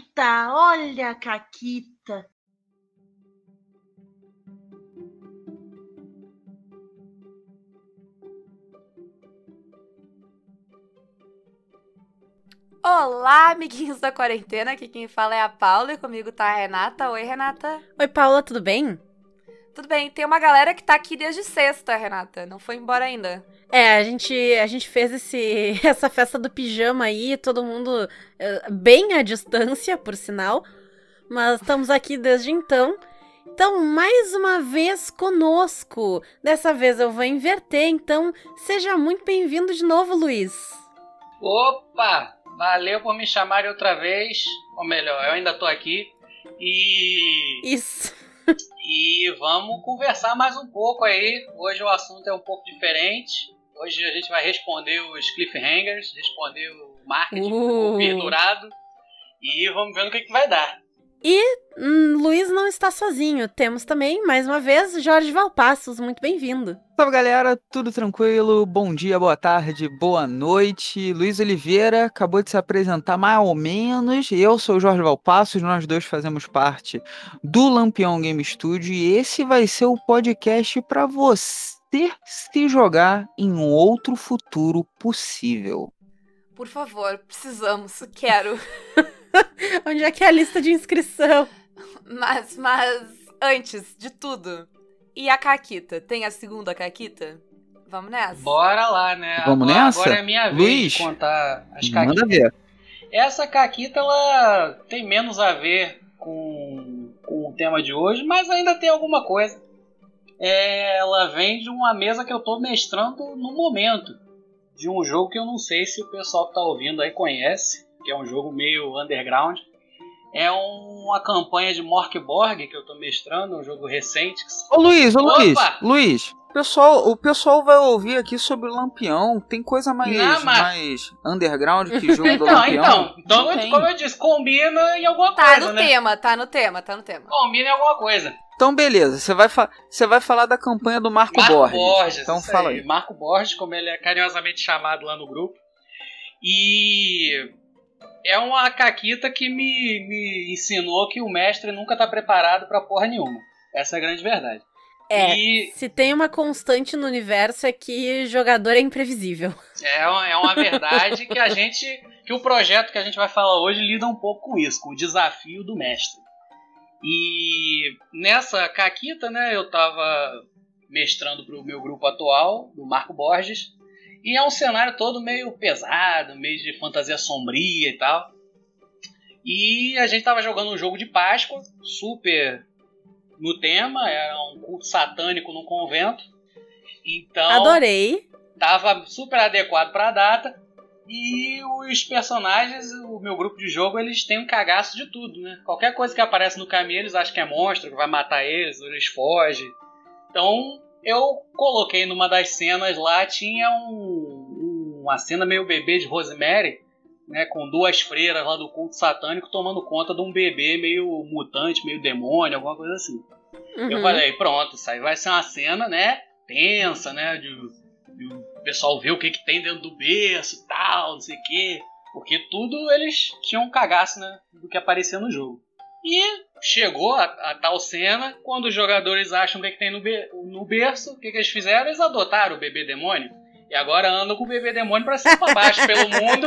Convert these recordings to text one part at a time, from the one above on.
Caquita, olha a Caquita. Olá, amiguinhos da quarentena. Aqui quem fala é a Paula e comigo tá a Renata. Oi, Renata. Oi, Paula, tudo bem? Tudo bem. Tem uma galera que tá aqui desde sexta, Renata. Não foi embora ainda. É, a gente, a gente fez esse, essa festa do pijama aí, todo mundo uh, bem à distância, por sinal. Mas estamos aqui desde então. Então, mais uma vez conosco. Dessa vez eu vou inverter, então seja muito bem-vindo de novo, Luiz. Opa! Valeu por me chamarem outra vez. Ou melhor, eu ainda tô aqui. E. Isso. E vamos conversar mais um pouco aí. Hoje o assunto é um pouco diferente. Hoje a gente vai responder os cliffhangers, responder o marketing uh. pendurado. E vamos ver no que, que vai dar. E hum, Luiz não está sozinho. Temos também, mais uma vez, Jorge Valpassos. Muito bem-vindo. Salve, galera. Tudo tranquilo? Bom dia, boa tarde, boa noite. Luiz Oliveira acabou de se apresentar mais ou menos. Eu sou o Jorge Valpassos. Nós dois fazemos parte do Lampião Game Studio. E esse vai ser o podcast para você se jogar em um outro futuro possível. Por favor, precisamos. Quero. Onde é que é a lista de inscrição? Mas, mas, antes de tudo, e a Caquita? Tem a segunda Caquita? Vamos nessa? Bora lá, né? Vamos agora, nessa? Agora é minha vez Luiz, de contar as Caquitas. Manda ver. Essa Caquita, ela tem menos a ver com, com o tema de hoje, mas ainda tem alguma coisa. É, ela vem de uma mesa que eu tô mestrando no momento. De um jogo que eu não sei se o pessoal que tá ouvindo aí conhece que é um jogo meio underground. É uma campanha de Morkborg que eu tô mestrando, um jogo recente. Que... Ô Luiz, ô Luiz, Luiz, pessoal, o pessoal vai ouvir aqui sobre o Lampião. Tem coisa mais, Não, mas... mais underground que jogo do então, Lampião? Então, então como eu disse, combina em alguma tá coisa, no né? tema, tá no tema, tá no tema. Combina em alguma coisa. Então, beleza. Você vai, você vai falar da campanha do Marco, Marco Borges. Borges. Então, fala aí. aí. Marco Borges, como ele é carinhosamente chamado lá no grupo. E é uma caquita que me, me ensinou que o mestre nunca tá preparado para porra nenhuma. Essa é a grande verdade. É, e... se tem uma constante no universo é que jogador é imprevisível. É, é uma verdade que a gente, que o projeto que a gente vai falar hoje lida um pouco com isso, com o desafio do mestre. E nessa caquita, né, eu tava mestrando pro meu grupo atual, do Marco Borges, e é um cenário todo meio pesado, meio de fantasia sombria e tal. E a gente tava jogando um jogo de Páscoa, super no tema, era um culto satânico no convento. Então. Adorei. Tava super adequado para a data. E os personagens, o meu grupo de jogo, eles têm um cagaço de tudo, né? Qualquer coisa que aparece no caminho, eles acham que é monstro, que vai matar eles, eles fogem. Então, eu coloquei numa das cenas lá, tinha um, uma cena meio bebê de Rosemary, né, com duas freiras lá do culto satânico tomando conta de um bebê meio mutante, meio demônio, alguma coisa assim. Uhum. Eu falei, pronto, isso aí vai ser uma cena, né, tensa, né, de, de o pessoal ver o que, que tem dentro do berço e tal, não sei o quê. Porque tudo eles tinham um cagaço, né, do que aparecia no jogo. E chegou a, a, tal cena, quando os jogadores acham o que, é que tem no, be no berço, o que, que, eles fizeram? Eles adotaram o bebê demônio. E agora andam com o bebê demônio pra cima e pra baixo pelo mundo.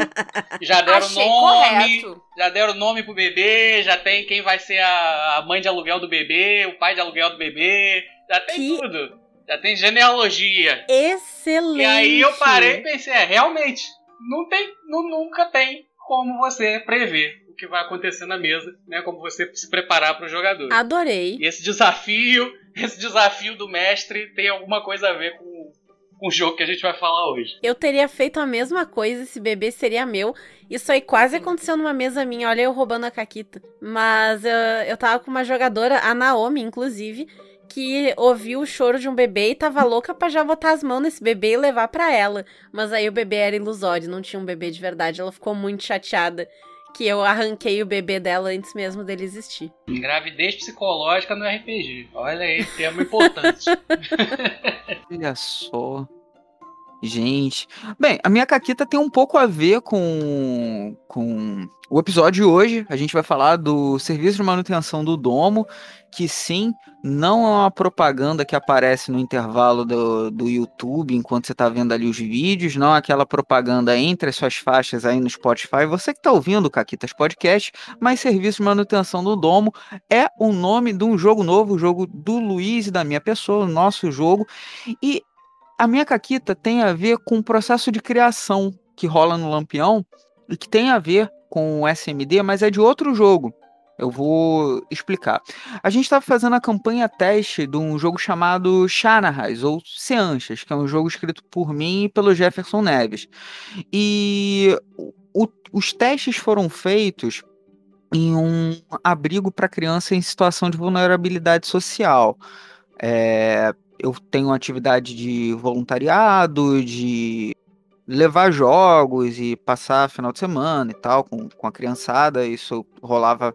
Já deram Achei nome. correto. Já deram nome pro bebê, já tem quem vai ser a, a mãe de aluguel do bebê, o pai de aluguel do bebê. Já tem Que- tudo. Já tem genealogia. Excelente. E aí eu parei e pensei, é, realmente, não tem, nu- nunca tem como você prever o que vai acontecer na mesa, né? Como você se preparar para o jogador. Adorei. E esse desafio, esse desafio do mestre tem alguma coisa a ver com, com o jogo que a gente vai falar hoje. Eu teria feito a mesma coisa, esse bebê seria meu. Isso aí quase aconteceu numa mesa minha, olha eu roubando a Caquita. Mas eu, eu tava com uma jogadora, a Naomi, inclusive, que ouviu o choro de um bebê e tava louca pra já botar as mãos nesse bebê e levar pra ela. Mas aí o bebê era ilusório, não tinha um bebê de verdade. Ela ficou muito chateada que eu arranquei o bebê dela antes mesmo dele existir. Gravidez psicológica no RPG. Olha aí, tema importante. Olha só. Gente, bem, a minha caquita tem um pouco a ver com, com o episódio de hoje. A gente vai falar do serviço de manutenção do domo, que sim, não é uma propaganda que aparece no intervalo do, do YouTube enquanto você está vendo ali os vídeos, não é aquela propaganda entre as suas faixas aí no Spotify. Você que está ouvindo o Caquitas Podcast, mas serviço de manutenção do domo é o nome de um jogo novo, o jogo do Luiz e da minha pessoa, o nosso jogo. E a minha caquita tem a ver com o processo de criação que rola no Lampião e que tem a ver com o SMD, mas é de outro jogo. Eu vou explicar. A gente estava fazendo a campanha teste de um jogo chamado Shanahan, ou Seanchas, que é um jogo escrito por mim e pelo Jefferson Neves. E o, os testes foram feitos em um abrigo para criança em situação de vulnerabilidade social. É, eu tenho atividade de voluntariado, de levar jogos e passar final de semana e tal com, com a criançada. Isso rolava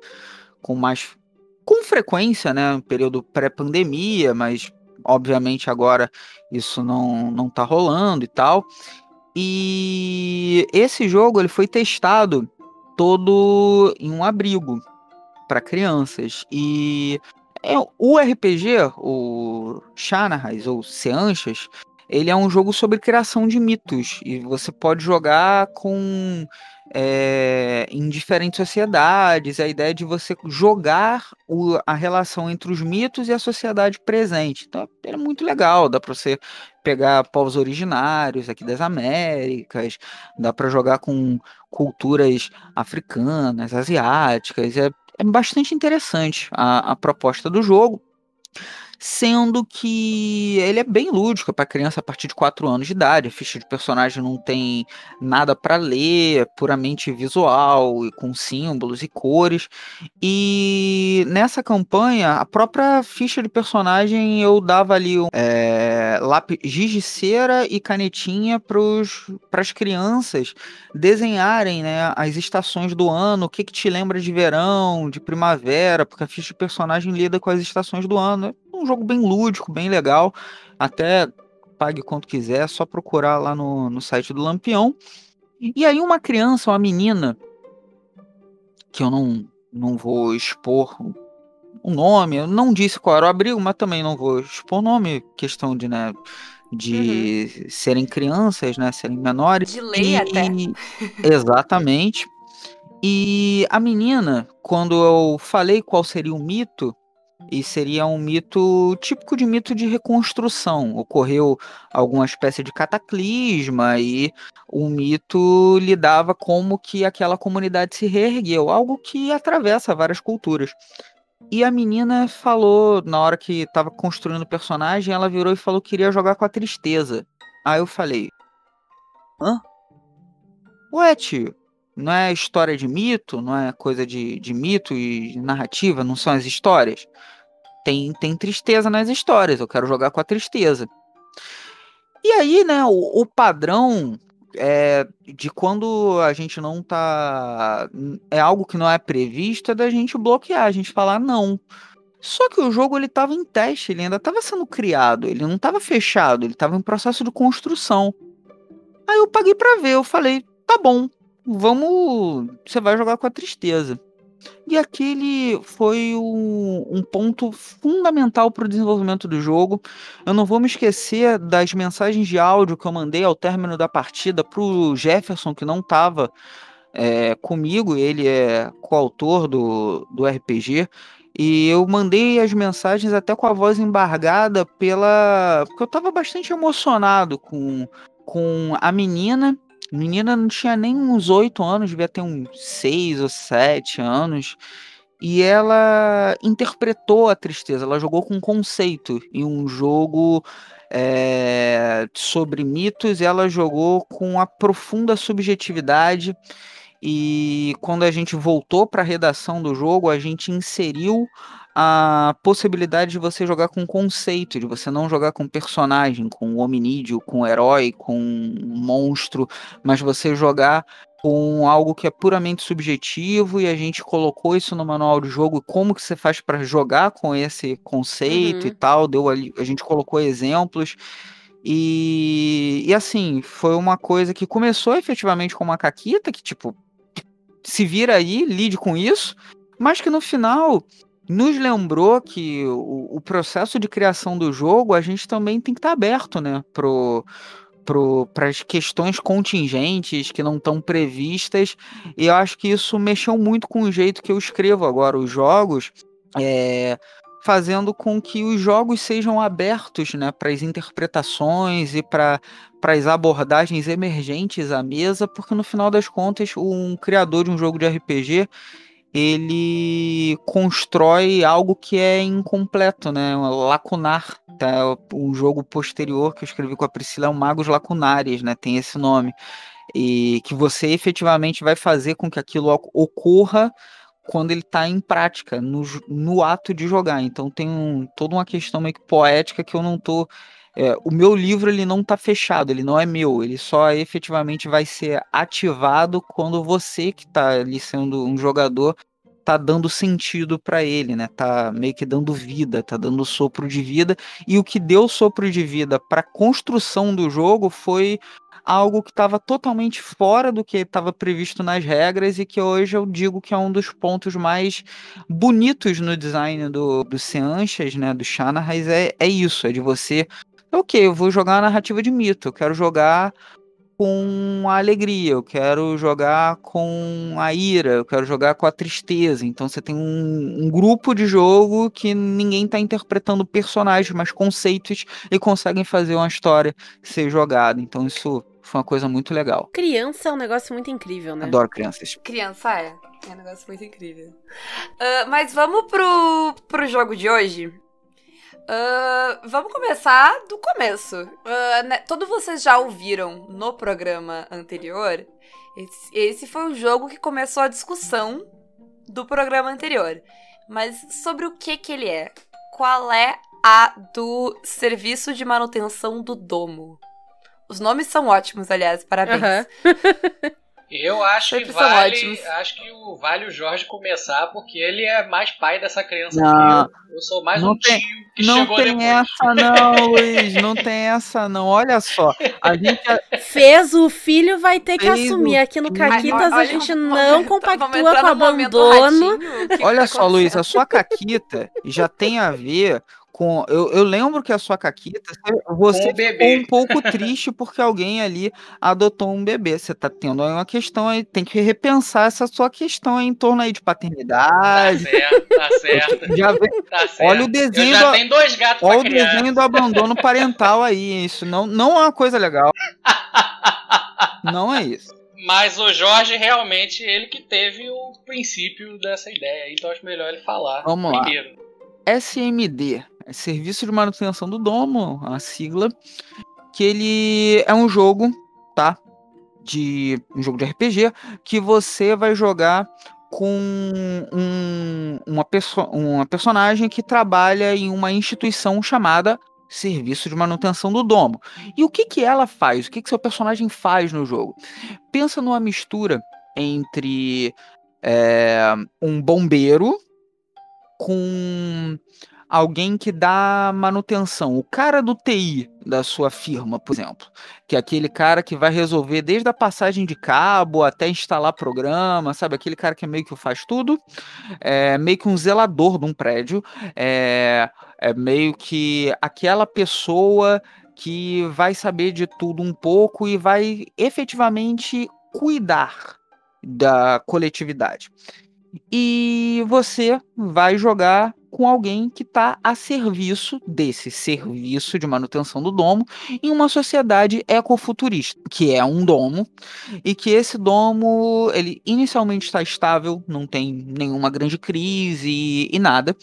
com mais com frequência, né? Período pré-pandemia, mas obviamente agora isso não, não tá rolando e tal. E esse jogo ele foi testado todo em um abrigo para crianças. E é, o RPG, o Shanahais ou Seanchas, ele é um jogo sobre criação de mitos e você pode jogar com é, em diferentes sociedades. A ideia de você jogar o, a relação entre os mitos e a sociedade presente. Então é muito legal, dá para você pegar povos originários aqui das Américas, dá para jogar com culturas africanas, asiáticas. É, é bastante interessante a, a proposta do jogo sendo que ele é bem lúdico para criança a partir de 4 anos de idade. A ficha de personagem não tem nada para ler, é puramente visual, com símbolos e cores. E nessa campanha, a própria ficha de personagem eu dava ali é, lápis, giz de cera e canetinha para as crianças desenharem né, as estações do ano, o que, que te lembra de verão, de primavera, porque a ficha de personagem lida com as estações do ano um jogo bem lúdico, bem legal. Até pague quanto quiser, é só procurar lá no, no site do Lampião. E aí uma criança, uma menina, que eu não, não vou expor o nome, eu não disse qual era o abrigo, mas também não vou expor o nome, questão de, né, de uhum. serem crianças, né, serem menores. De lei e, até. Exatamente. E a menina, quando eu falei qual seria o mito, e seria um mito típico de mito de reconstrução. Ocorreu alguma espécie de cataclisma e o mito lidava como que aquela comunidade se reergueu, algo que atravessa várias culturas. E a menina falou, na hora que estava construindo o personagem, ela virou e falou que queria jogar com a tristeza. Aí eu falei: Hã? Ué, tio, não é história de mito, não é coisa de, de mito e narrativa, não são as histórias. Tem, tem tristeza nas histórias, eu quero jogar com a tristeza. E aí, né, o, o padrão é, de quando a gente não tá. É algo que não é previsto, é da gente bloquear, a gente falar não. Só que o jogo ele estava em teste, ele ainda estava sendo criado, ele não estava fechado, ele estava em processo de construção. Aí eu paguei para ver, eu falei, tá bom, vamos. Você vai jogar com a tristeza. E aquele foi um, um ponto fundamental para o desenvolvimento do jogo. Eu não vou me esquecer das mensagens de áudio que eu mandei ao término da partida para o Jefferson, que não estava é, comigo, ele é coautor do, do RPG. E eu mandei as mensagens até com a voz embargada pela. Porque eu estava bastante emocionado com, com a menina menina não tinha nem uns oito anos, devia ter uns seis ou sete anos. E ela interpretou a tristeza, ela jogou com conceito em um jogo é, sobre mitos, ela jogou com a profunda subjetividade. E quando a gente voltou para a redação do jogo, a gente inseriu a possibilidade de você jogar com conceito, de você não jogar com personagem, com hominídeo, com herói, com monstro, mas você jogar com algo que é puramente subjetivo e a gente colocou isso no manual de jogo, como que você faz para jogar com esse conceito uhum. e tal, deu ali, a gente colocou exemplos. E, e assim, foi uma coisa que começou efetivamente com uma caquita, que tipo, se vira aí, lide com isso, mas que no final nos lembrou que o, o processo de criação do jogo a gente também tem que estar tá aberto, né, pro para as questões contingentes que não estão previstas, e eu acho que isso mexeu muito com o jeito que eu escrevo agora os jogos, é, fazendo com que os jogos sejam abertos né, para as interpretações e para as abordagens emergentes à mesa, porque no final das contas, um criador de um jogo de RPG ele constrói algo que é incompleto, né? Lacunar. Tá? Um jogo posterior que eu escrevi com a Priscila é o Magos Lacunares, né? Tem esse nome. E que você efetivamente vai fazer com que aquilo ocorra quando ele está em prática, no, no ato de jogar. Então tem um, toda uma questão meio que poética que eu não tô. É, o meu livro ele não está fechado, ele não é meu, ele só efetivamente vai ser ativado quando você que está ali sendo um jogador tá dando sentido para ele, né? Tá meio que dando vida, tá dando sopro de vida. E o que deu sopro de vida para construção do jogo foi algo que estava totalmente fora do que estava previsto nas regras e que hoje eu digo que é um dos pontos mais bonitos no design do, do Seanchas, né, do Shanahan, é, é isso, é de você, ok, eu vou jogar a narrativa de mito, eu quero jogar com a alegria, eu quero jogar com a ira, eu quero jogar com a tristeza. Então você tem um, um grupo de jogo que ninguém está interpretando personagens, mas conceitos e conseguem fazer uma história ser jogada. Então isso foi uma coisa muito legal. Criança é um negócio muito incrível, né? Adoro crianças. Criança é. É um negócio muito incrível. Uh, mas vamos pro, pro jogo de hoje. Uh, vamos começar do começo. Uh, né, todos vocês já ouviram no programa anterior. Esse, esse, foi o jogo que começou a discussão do programa anterior. Mas sobre o que que ele é? Qual é a do serviço de manutenção do domo? Os nomes são ótimos, aliás, parabéns. Uhum. Eu acho que vale, acho que o vale o Jorge começar porque ele é mais pai dessa criança não, que eu. Eu sou mais um tem, tio que não chegou tem depois. essa não, Luiz, não tem essa não. Olha só, a gente fez o filho vai ter que assumir aqui no Caquitas a gente não compactua com o abandono. Olha tá só, Luiz, a sua caquita já tem a ver com. Eu, eu lembro que a sua Caquita, você ficou um pouco triste porque alguém ali adotou um bebê. Você tá tendo aí uma questão aí, tem que repensar essa sua questão aí em torno aí de paternidade. Tá certo, tá certo. Já tá certo. Olha o desenho. Eu já do, dois gatos Olha o desenho do abandono parental aí. Isso não, não é uma coisa legal. não é isso. Mas o Jorge realmente, ele que teve o princípio dessa ideia. Então acho melhor ele falar Vamos primeiro. Lá. SMD, Serviço de Manutenção do Domo, a sigla, que ele é um jogo, tá? De um jogo de RPG que você vai jogar com um, uma, perso uma personagem que trabalha em uma instituição chamada Serviço de Manutenção do Domo. E o que, que ela faz? O que, que seu personagem faz no jogo? Pensa numa mistura entre é, um bombeiro com alguém que dá manutenção, o cara do TI da sua firma, por exemplo, que é aquele cara que vai resolver desde a passagem de cabo até instalar programa, sabe? Aquele cara que é meio que faz tudo, é meio que um zelador de um prédio, é, é meio que aquela pessoa que vai saber de tudo um pouco e vai efetivamente cuidar da coletividade. E você vai jogar com alguém que está a serviço desse serviço de manutenção do domo em uma sociedade ecofuturista, que é um domo, e que esse domo ele inicialmente está estável, não tem nenhuma grande crise e, e nada,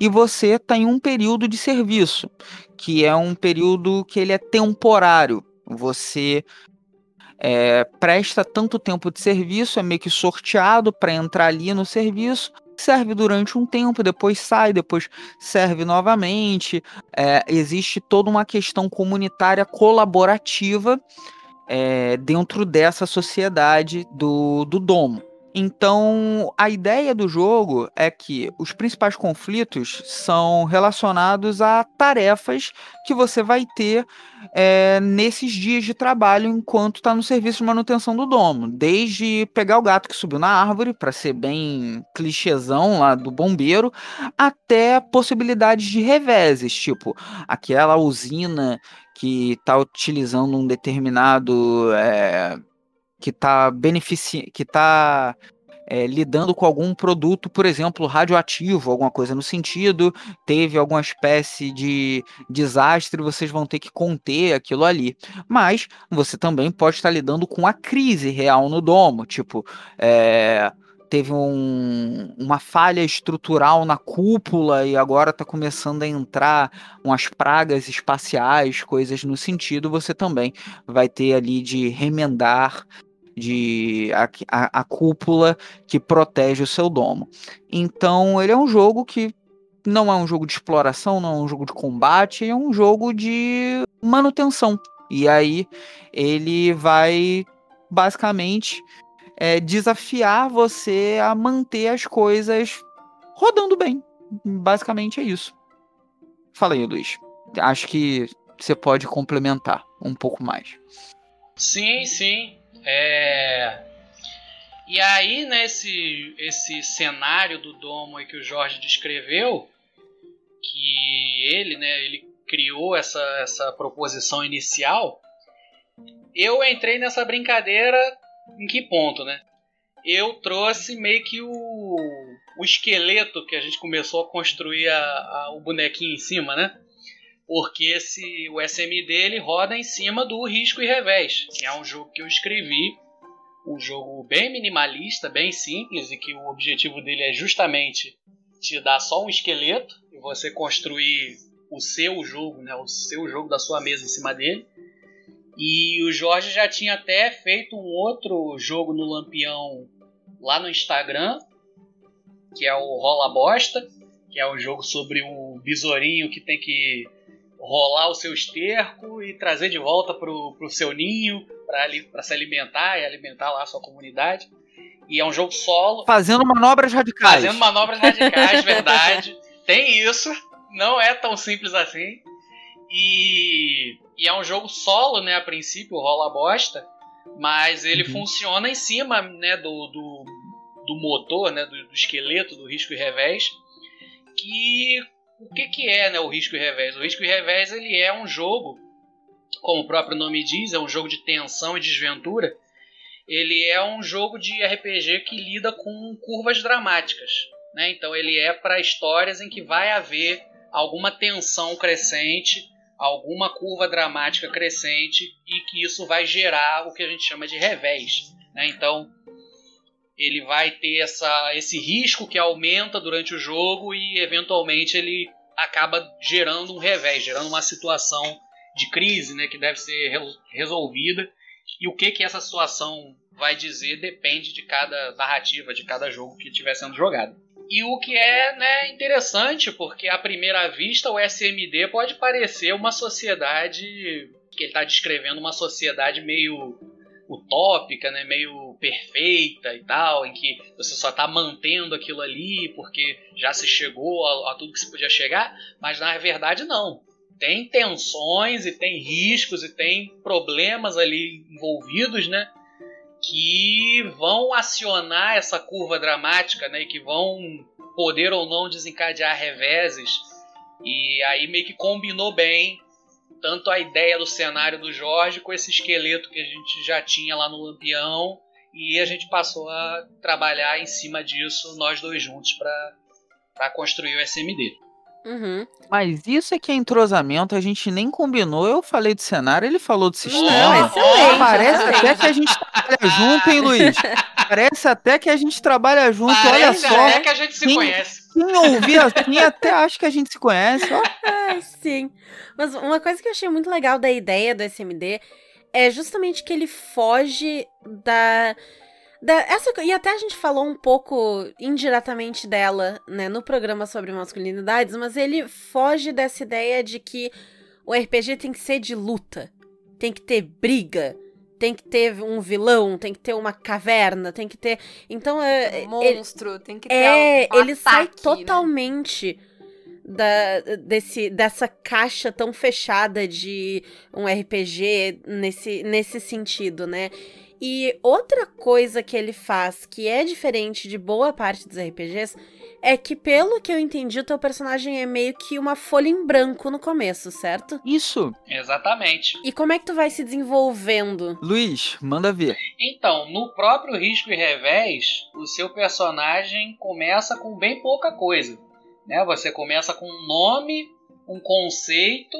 e você está em um período de serviço, que é um período que ele é temporário. Você é, presta tanto tempo de serviço, é meio que sorteado para entrar ali no serviço, serve durante um tempo, depois sai, depois serve novamente. É, existe toda uma questão comunitária colaborativa é, dentro dessa sociedade do, do domo. Então, a ideia do jogo é que os principais conflitos são relacionados a tarefas que você vai ter é, nesses dias de trabalho enquanto está no serviço de manutenção do domo. Desde pegar o gato que subiu na árvore, para ser bem clichêzão lá do bombeiro, até possibilidades de reveses, tipo aquela usina que está utilizando um determinado. É, que está benefici... que está é, lidando com algum produto, por exemplo, radioativo, alguma coisa no sentido, teve alguma espécie de desastre, vocês vão ter que conter aquilo ali. Mas você também pode estar lidando com a crise real no domo, tipo, é, teve um, uma falha estrutural na cúpula e agora está começando a entrar umas pragas espaciais, coisas no sentido, você também vai ter ali de remendar de a, a, a, cúpula que protege o seu domo. Então ele é um jogo que não é um jogo de exploração, não é um jogo de combate, é um jogo de manutenção. E aí ele vai basicamente é, desafiar você a manter as coisas rodando bem. Basicamente é isso. Fala aí, Luiz. Acho que você pode complementar um pouco mais. Sim, sim. É... E aí, nesse esse cenário do domo aí que o Jorge descreveu, que ele, né, ele criou essa, essa proposição inicial, eu entrei nessa brincadeira em que ponto, né? Eu trouxe meio que o, o esqueleto que a gente começou a construir a, a, o bonequinho em cima, né? Porque esse, o SMD ele roda em cima do risco e revés, que é um jogo que eu escrevi, um jogo bem minimalista, bem simples e que o objetivo dele é justamente te dar só um esqueleto e você construir o seu jogo, né, o seu jogo da sua mesa em cima dele. E o Jorge já tinha até feito um outro jogo no Lampião lá no Instagram, que é o Rola Bosta, que é um jogo sobre um besourinho que tem que rolar o seu esterco e trazer de volta pro, pro seu ninho para se alimentar e alimentar lá a sua comunidade. E é um jogo solo. Fazendo manobras radicais. Fazendo manobras radicais, verdade. Tem isso. Não é tão simples assim. E, e é um jogo solo, né? A princípio, rola bosta. Mas ele uhum. funciona em cima né, do, do, do motor, né, do, do esqueleto, do risco e revés. Que o que, que é né, o risco e revés? O risco e revés ele é um jogo, como o próprio nome diz, é um jogo de tensão e desventura. Ele é um jogo de RPG que lida com curvas dramáticas. Né? Então ele é para histórias em que vai haver alguma tensão crescente, alguma curva dramática crescente e que isso vai gerar o que a gente chama de revés. Né? Então ele vai ter essa, esse risco que aumenta durante o jogo e eventualmente ele acaba gerando um revés, gerando uma situação de crise né, que deve ser resolvida. E o que, que essa situação vai dizer depende de cada narrativa, de cada jogo que estiver sendo jogado. E o que é né, interessante, porque à primeira vista o SMD pode parecer uma sociedade que ele está descrevendo uma sociedade meio utópica, né, meio perfeita e tal, em que você só está mantendo aquilo ali porque já se chegou a, a, tudo que se podia chegar, mas na verdade não. Tem tensões e tem riscos e tem problemas ali envolvidos, né, que vão acionar essa curva dramática, né, e que vão poder ou não desencadear reveses. E aí meio que combinou bem tanto a ideia do cenário do Jorge com esse esqueleto que a gente já tinha lá no Lampião e a gente passou a trabalhar em cima disso nós dois juntos para construir o SMD. Uhum. Mas isso é que é entrosamento, a gente nem combinou. Eu falei do cenário, ele falou do sistema. Excelente, Parece até que a gente trabalha junto, hein, Luiz? Parece até que a gente trabalha junto, Parece olha só. até que a gente se quem, conhece. Quem ouvir assim até acha que a gente se conhece. Ai, sim. Mas uma coisa que eu achei muito legal da ideia do SMD é justamente que ele foge da da, essa, e até a gente falou um pouco indiretamente dela, né, no programa sobre masculinidades, mas ele foge dessa ideia de que o RPG tem que ser de luta, tem que ter briga, tem que ter um vilão, tem que ter uma caverna, tem que ter. Então é. Um ele- monstro, tem que ter é, um ele sai ataque, né? totalmente da, desse, dessa caixa tão fechada de um RPG nesse, nesse sentido, né? E outra coisa que ele faz que é diferente de boa parte dos RPGs é que, pelo que eu entendi, o teu personagem é meio que uma folha em branco no começo, certo? Isso, Exatamente. E como é que tu vai se desenvolvendo? Luiz, manda ver. Então, no próprio risco e revés, o seu personagem começa com bem pouca coisa. Né? Você começa com um nome, um conceito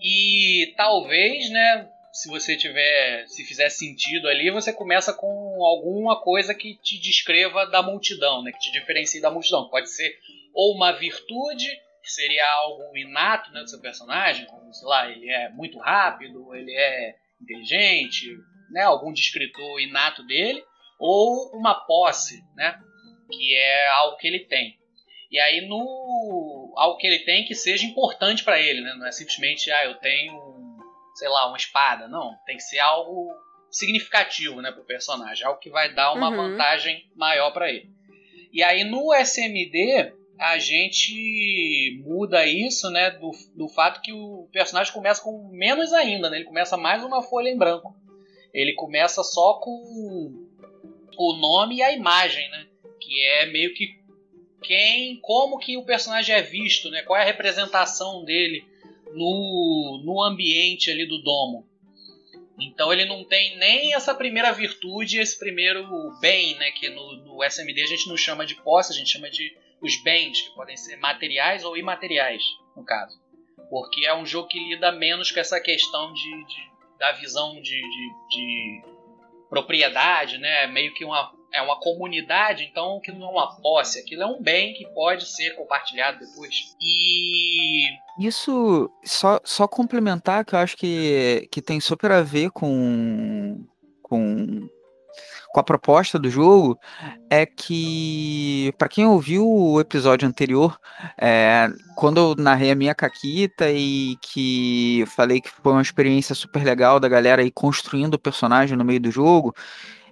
e talvez, né, se você tiver, se fizer sentido ali, você começa com alguma coisa que te descreva da multidão, né, que te diferencie da multidão. Pode ser ou uma virtude, que seria algo inato né, do seu personagem, como, sei lá, ele é muito rápido, ele é inteligente, né, algum descritor inato dele, ou uma posse, né, que é algo que ele tem. E aí no algo que ele tem que seja importante para ele, né? Não é simplesmente ah, eu tenho, sei lá, uma espada, não, tem que ser algo significativo, né, pro personagem, algo que vai dar uma Uhum. vantagem maior para ele. E aí no SMD a gente muda isso, né, do, do fato que o personagem começa com menos ainda, né? Ele começa mais uma folha em branco. Ele começa só com o nome e a imagem, né? Que é meio que quem, como que o personagem é visto, né? Qual é a representação dele no, no ambiente ali do domo. Então ele não tem nem essa primeira virtude, esse primeiro bem, né? Que no, no SMD a gente não chama de posse, a gente chama de os bens, que podem ser materiais ou imateriais, no caso. Porque é um jogo que lida menos com essa questão de, de- da visão de, de- de propriedade, né? Meio que uma, é uma comunidade, então que não é uma posse, aquilo é um bem que pode ser compartilhado depois. E Isso, só, só complementar, que eu acho que, que tem super a ver com, com, com a proposta do jogo, é que, para quem ouviu o episódio anterior, é, quando eu narrei a minha caquita e que falei que foi uma experiência super legal da galera aí construindo o personagem no meio do jogo,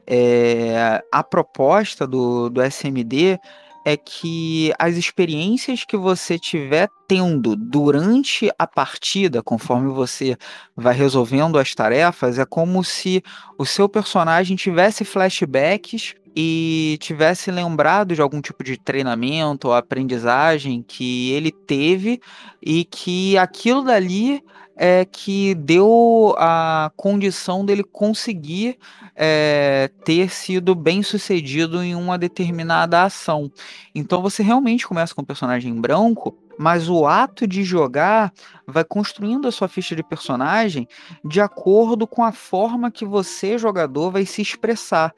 é, a proposta do, do SMD é que as experiências que você tiver tendo durante a partida, conforme você vai resolvendo as tarefas, é como se o seu personagem tivesse flashbacks e tivesse lembrado de algum tipo de treinamento ou aprendizagem que ele teve e que aquilo dali é que deu a condição dele conseguir é, ter sido bem sucedido em uma determinada ação. Então você realmente começa com um personagem em branco, mas o ato de jogar vai construindo a sua ficha de personagem de acordo com a forma que você, jogador, vai se expressar.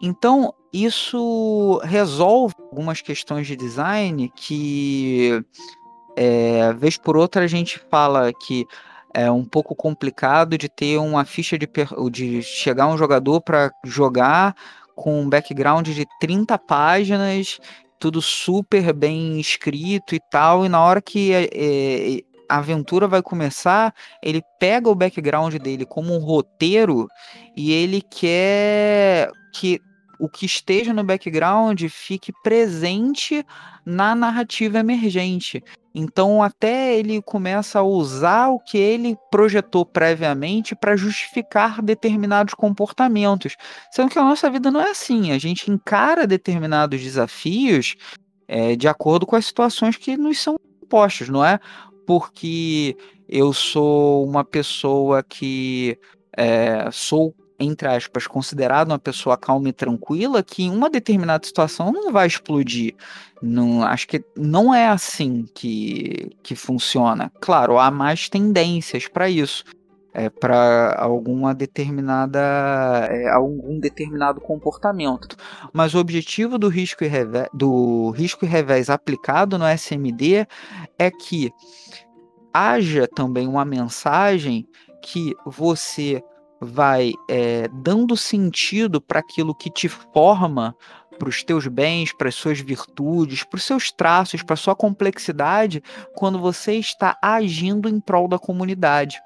Então, isso resolve algumas questões de design que, é, vez por outra, a gente fala que é um pouco complicado de ter uma ficha de, de chegar um jogador para jogar com um background de 30 páginas, tudo super bem escrito e tal, e na hora que é, é, a aventura vai começar, ele pega o background dele como um roteiro e ele quer que o que esteja no background fique presente na narrativa emergente. Então, até ele começa a usar o que ele projetou previamente para justificar determinados comportamentos. Sendo que a nossa vida não é assim. A gente encara determinados desafios é, de acordo com as situações que nos são impostas, não é? Porque eu sou uma pessoa que é, sou, entre aspas, considerado uma pessoa calma e tranquila, que em uma determinada situação não vai explodir. Não, acho que não é assim que, que funciona. Claro, há mais tendências para isso. É, para alguma determinada é, algum determinado comportamento. Mas o objetivo do risco e revés, do risco e revés aplicado no SMD é que haja também uma mensagem que você vai é, dando sentido para aquilo que te forma, para os teus bens, para as suas virtudes, para os seus traços, para a sua complexidade, quando você está agindo em prol da comunidade.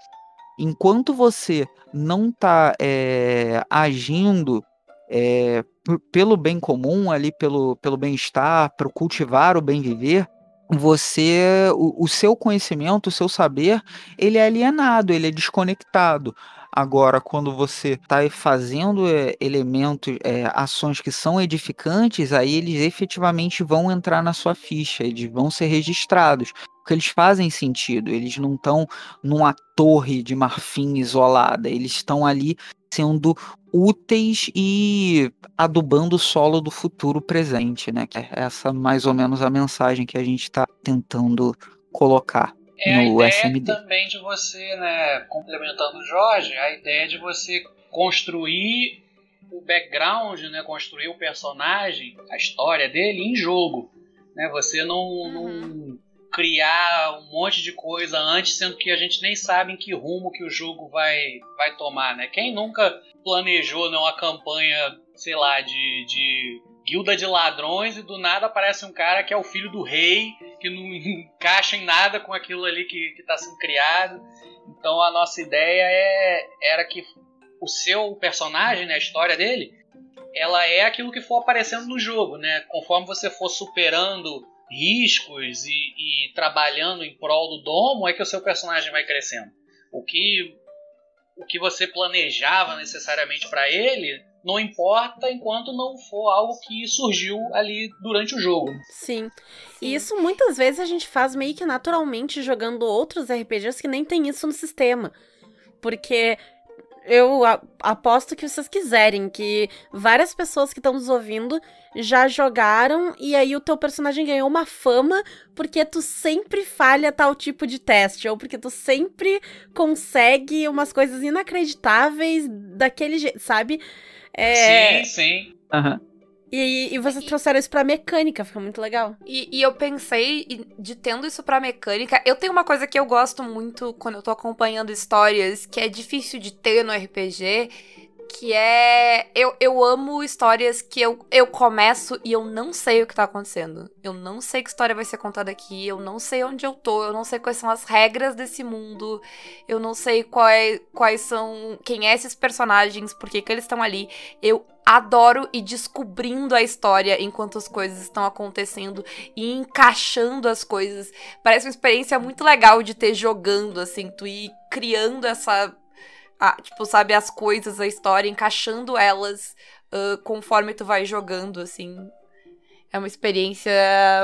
enquanto você não está é, agindo é, pelo bem comum, ali pelo, pelo bem-estar, para cultivar o bem viver, você, o, o, seu conhecimento, o seu saber, ele é alienado, ele é desconectado. Agora, quando você está fazendo é, elementos, é, ações que são edificantes, aí eles efetivamente vão entrar na sua ficha, eles vão ser registrados, porque eles fazem sentido, eles não estão numa torre de marfim isolada, eles estão ali sendo úteis e adubando o solo do futuro presente, né? É essa mais ou menos a mensagem que a gente está tentando colocar é no a ideia SMD. também de você, né, complementando o Jorge, a ideia de você construir o background, né, construir o personagem, a história dele em jogo, né? Você não, uhum. não criar um monte de coisa antes, sendo que a gente nem sabe em que rumo que o jogo vai, vai tomar, né? Quem nunca planejou né, uma campanha, sei lá, de, de guilda de ladrões e do nada aparece um cara que é o filho do rei, que não encaixa em nada com aquilo ali que está sendo criado. Então a nossa ideia é, era que o seu personagem, né, a história dele, ela é aquilo que for aparecendo no jogo, né? Conforme você for superando riscos e, e trabalhando em prol do domo, é que o seu personagem vai crescendo. O que o que você planejava necessariamente para ele não importa enquanto não for algo que surgiu ali durante o jogo. Sim. E isso muitas vezes a gente faz meio que naturalmente jogando outros RPGs que nem tem isso no sistema. Porque eu aposto que vocês quiserem, que várias pessoas que estão nos ouvindo já jogaram e aí o teu personagem ganhou uma fama porque tu sempre falha tal tipo de teste, ou porque tu sempre consegue umas coisas inacreditáveis daquele jeito, sabe? É... Sim, sim. Uhum. E, e vocês trouxeram isso pra mecânica, fica muito legal. E, e, eu pensei, de tendo isso pra mecânica, eu tenho uma coisa que eu gosto muito quando eu tô acompanhando histórias, que é difícil de ter no RPG, que é. Eu, eu amo histórias que eu, eu começo e eu não sei o que tá acontecendo. Eu não sei que história vai ser contada aqui, eu não sei onde eu tô, eu não sei quais são as regras desse mundo, eu não sei quais, quais são. quem é esses personagens, por que, que eles estão ali. Eu adoro ir descobrindo a história enquanto as coisas estão acontecendo e encaixando as coisas. Parece uma experiência muito legal de ter jogando, assim, tu ir criando essa a, tipo, sabe, as coisas, a história, encaixando elas uh, conforme tu vai jogando, assim. É uma experiência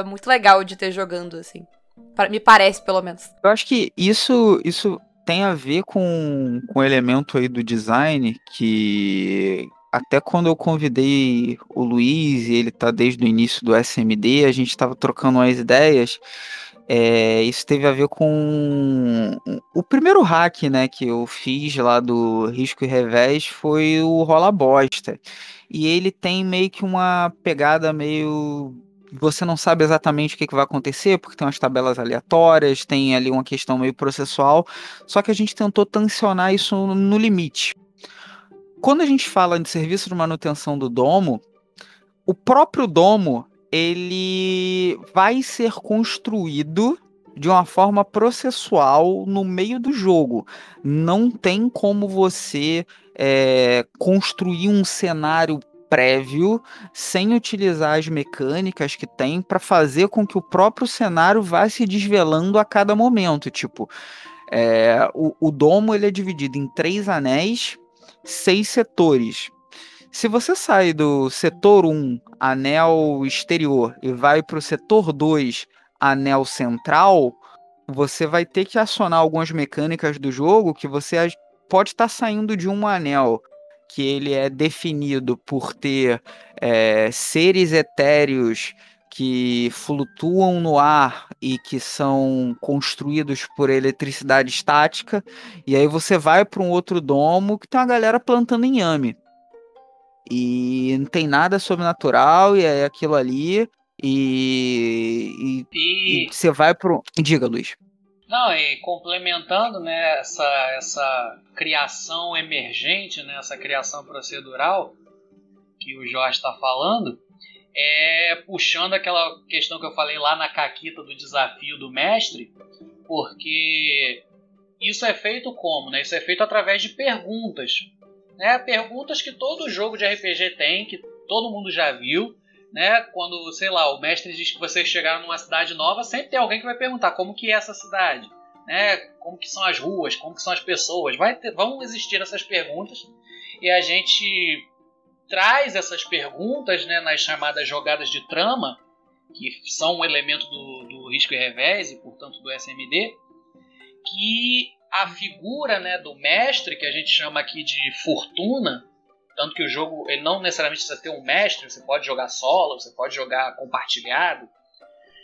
muito legal de ter jogando, assim. Me parece, pelo menos. Eu acho que isso, isso tem a ver com, com o elemento aí do design que até quando eu convidei o Luiz, e ele tá desde o início do SMD, a gente estava trocando umas ideias é, isso teve a ver com o primeiro hack, né, que eu fiz lá do Risco e Revés foi o Rola Bosta. E ele tem meio que uma pegada meio você não sabe exatamente o que, que, vai acontecer, porque tem umas tabelas aleatórias, tem ali uma questão meio processual, só que a gente tentou tensionar isso no limite. Quando a gente fala de serviço de manutenção do domo, o próprio domo ele vai ser construído de uma forma processual no meio do jogo. Não tem como você é, construir um cenário prévio sem utilizar as mecânicas que tem para fazer com que o próprio cenário vá se desvelando a cada momento. Tipo, é, o, o domo ele é dividido em três anéis, seis setores. Se você sai do setor 1, anel exterior, e vai para o setor 2, anel central, você vai ter que acionar algumas mecânicas do jogo que você pode estar tá saindo de um anel que ele é definido por ter é, seres etéreos que flutuam no ar e que são construídos por eletricidade estática, e aí você vai para um outro domo que tem uma galera plantando inhame. E não tem nada sobrenatural, e é aquilo ali. E, você vai pro. Diga, Luiz. Não, e complementando né, essa, essa criação emergente, né, essa criação procedural que o Jorge está falando, é puxando aquela questão que eu falei lá na caquita do desafio do mestre, porque isso é feito como? Né? Isso é feito através de perguntas. Né? Perguntas que todo jogo de RPG tem, que todo mundo já viu. Né? Quando, sei lá, o mestre diz que vocês chegaram numa cidade nova, sempre tem alguém que vai perguntar como que é essa cidade. Né? Como que são as ruas, como que são as pessoas. Vai ter, vão existir essas perguntas e a gente traz essas perguntas né, nas chamadas jogadas de trama, que são um elemento do, do risco e revés e, portanto, do SMD, que a figura né, do mestre, que a gente chama aqui de fortuna, tanto que o jogo ele não necessariamente precisa ter um mestre, você pode jogar solo, você pode jogar compartilhado.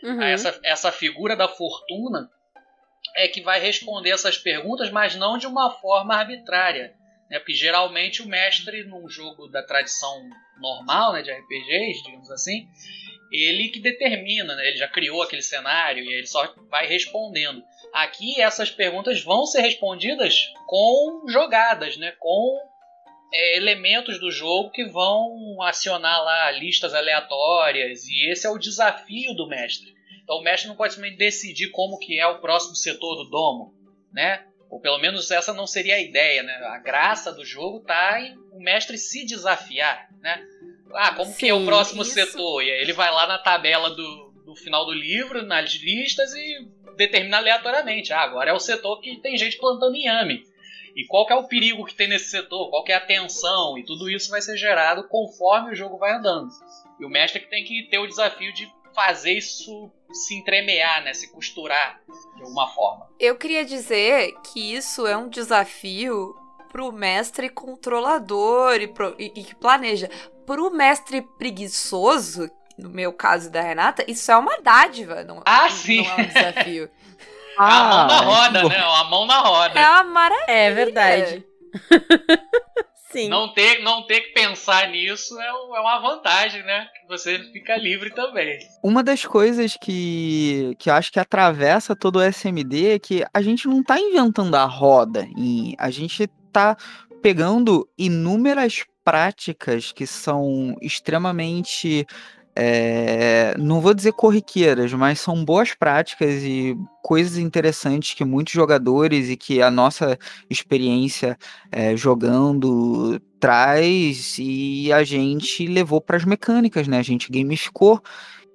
Uhum. Essa, essa figura da fortuna é que vai responder essas perguntas, mas não de uma forma arbitrária. Né? Porque geralmente o mestre, num jogo da tradição normal, né, de RPGs, digamos assim, ele que determina, né? ele já criou aquele cenário e ele só vai respondendo. Aqui essas perguntas vão ser respondidas com jogadas, né? com é, elementos do jogo que vão acionar lá listas aleatórias e esse é o desafio do mestre. Então o mestre não pode simplesmente decidir como que é o próximo setor do domo, né? Ou pelo menos essa não seria a ideia, né? A graça do jogo tá em o mestre se desafiar, né? Ah, como Sim, que é o próximo isso. setor? E aí ele vai lá na tabela do, do final do livro, nas listas e determina aleatoriamente. Ah, agora é o setor que tem gente plantando inhame. E qual que é o perigo que tem nesse setor? Qual que é a tensão? E tudo isso vai ser gerado conforme o jogo vai andando. E o mestre que tem que ter o desafio de fazer isso se entremear, né? Se costurar de alguma forma. Eu queria dizer que isso é um desafio pro mestre controlador e, pro, e, e que planeja. Pro mestre preguiçoso, no meu caso da Renata, isso é uma dádiva, não, ah, não, sim. não é um desafio. Ah, a mão na roda, né? A mão na roda. É uma maravilha. É verdade. Sim. Não ter, não ter que pensar nisso é, é uma vantagem, né? Que você fica livre também. Uma das coisas que, que eu acho que atravessa todo o SMD é que a gente não tá inventando a roda. E a gente tá pegando inúmeras práticas que são extremamente é, não vou dizer corriqueiras, mas são boas práticas e coisas interessantes que muitos jogadores e que a nossa experiência é, jogando traz e a gente levou para as mecânicas, né? A gente gamificou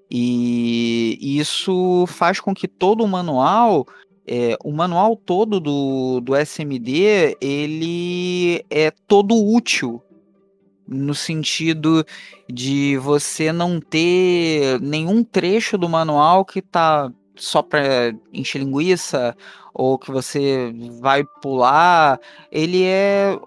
e isso faz com que todo o manual é, o manual todo do, do SMD ele é todo útil no sentido de você não ter nenhum trecho do manual que tá só para encher linguiça ou que você vai pular, ele é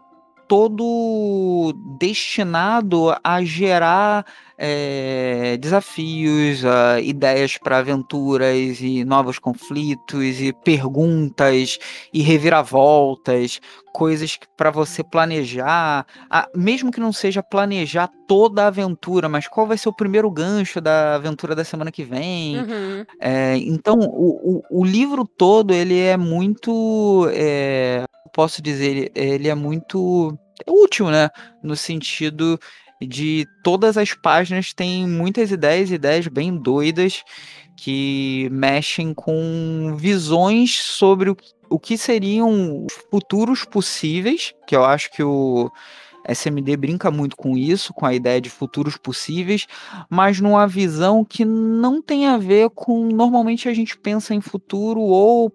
todo destinado a gerar é, desafios, uh, ideias para aventuras e novos conflitos e perguntas e reviravoltas, coisas para você planejar, mesmo que não seja planejar toda a aventura, mas qual vai ser o primeiro gancho da aventura da semana que vem. Uhum. É, então o, o, o, livro todo ele é muito é, posso dizer, ele é muito útil, né? No sentido de todas as páginas têm muitas ideias, ideias bem doidas que mexem com visões sobre o, o que seriam futuros possíveis, que eu acho que o SMD brinca muito com isso, com a ideia de futuros possíveis, mas numa visão que não tem a ver com normalmente a gente pensa em futuro ou